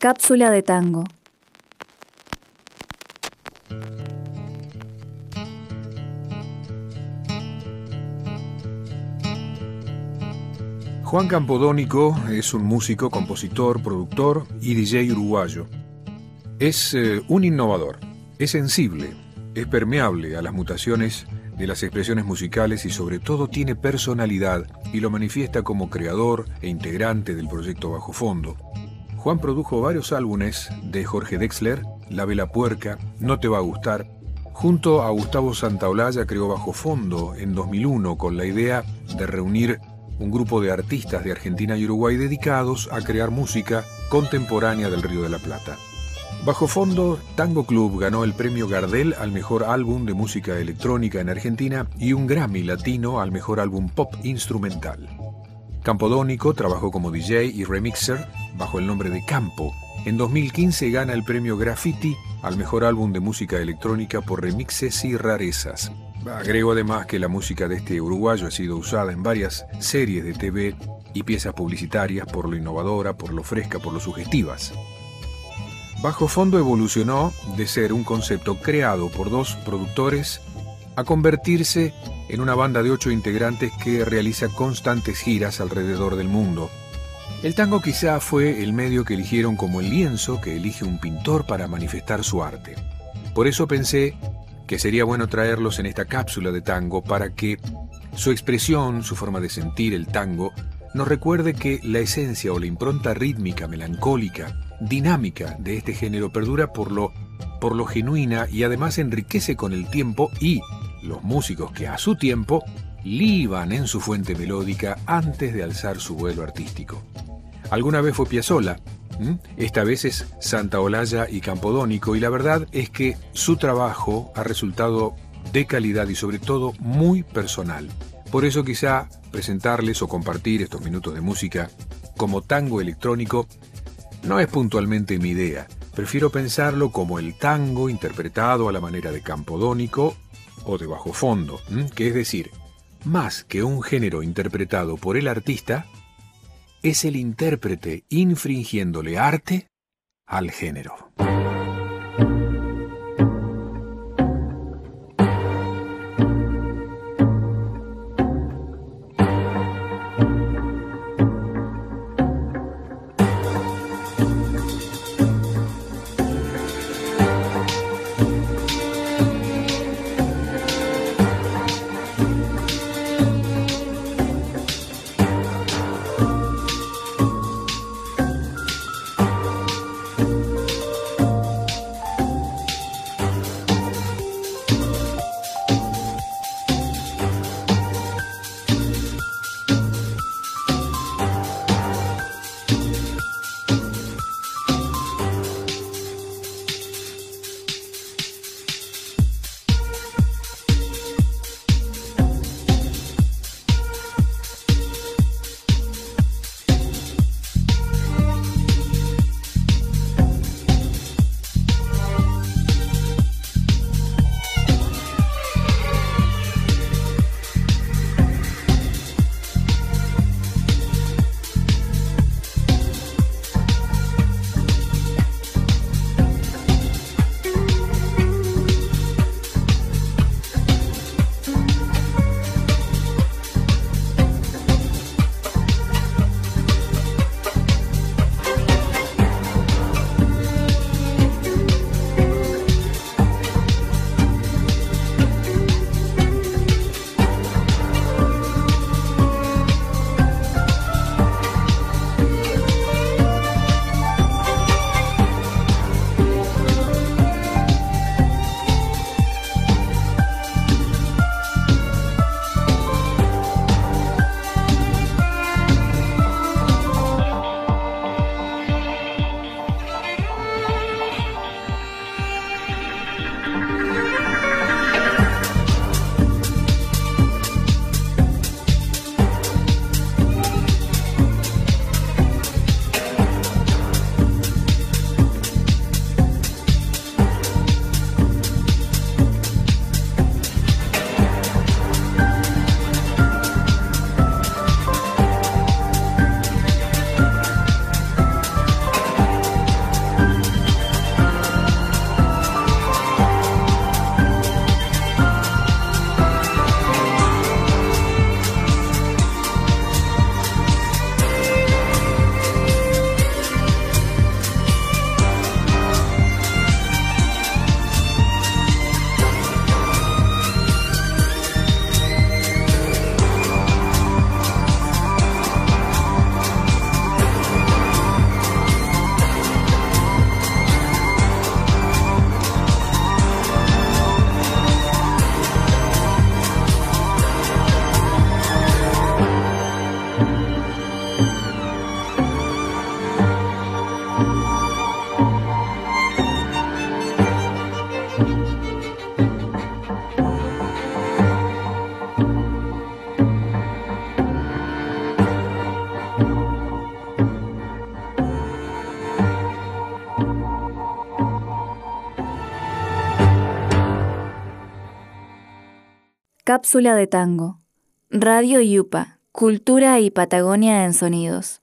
Cápsula de tango. Juan Campodónico es un músico, compositor, productor y DJ uruguayo. Es eh, un innovador, es sensible, es permeable a las mutaciones de las expresiones musicales y sobre todo tiene personalidad y lo manifiesta como creador e integrante del proyecto Bajo Fondo. Juan produjo varios álbumes de Jorge Dexler, La Vela Puerca, No Te Va a Gustar. Junto a Gustavo Santaolalla creó Bajo Fondo en 2001 con la idea de reunir un grupo de artistas de Argentina y Uruguay dedicados a crear música contemporánea del Río de la Plata. Bajo fondo, Tango Club ganó el premio Gardel al mejor álbum de música electrónica en Argentina y un Grammy latino al mejor álbum pop instrumental. Campodónico trabajó como DJ y remixer bajo el nombre de Campo. En 2015 gana el premio Graffiti al mejor álbum de música electrónica por remixes y rarezas. Agrego además que la música de este uruguayo ha sido usada en varias series de TV y piezas publicitarias por lo innovadora, por lo fresca, por lo sugestivas. Bajo Fondo evolucionó de ser un concepto creado por dos productores a convertirse en una banda de ocho integrantes que realiza constantes giras alrededor del mundo. El tango quizá fue el medio que eligieron como el lienzo que elige un pintor para manifestar su arte. Por eso pensé que sería bueno traerlos en esta cápsula de tango para que su expresión, su forma de sentir el tango, nos recuerde que la esencia o la impronta rítmica, melancólica, dinámica de este género perdura por lo, por lo genuina y además enriquece con el tiempo y los músicos que a su tiempo liban en su fuente melódica antes de alzar su vuelo artístico. Alguna vez fue Piazzolla, esta vez es Santa Olalla y Campodónico y la verdad es que su trabajo ha resultado de calidad y sobre todo muy personal. Por eso quizá presentarles o compartir estos minutos de música como tango electrónico no es puntualmente mi idea. Prefiero pensarlo como el tango interpretado a la manera de Campodónico o de bajo fondo, que es decir, más que un género interpretado por el artista, es el intérprete infringiéndole arte al género. Cápsula de tango. Radio Yupa, Cultura y Patagonia en Sonidos.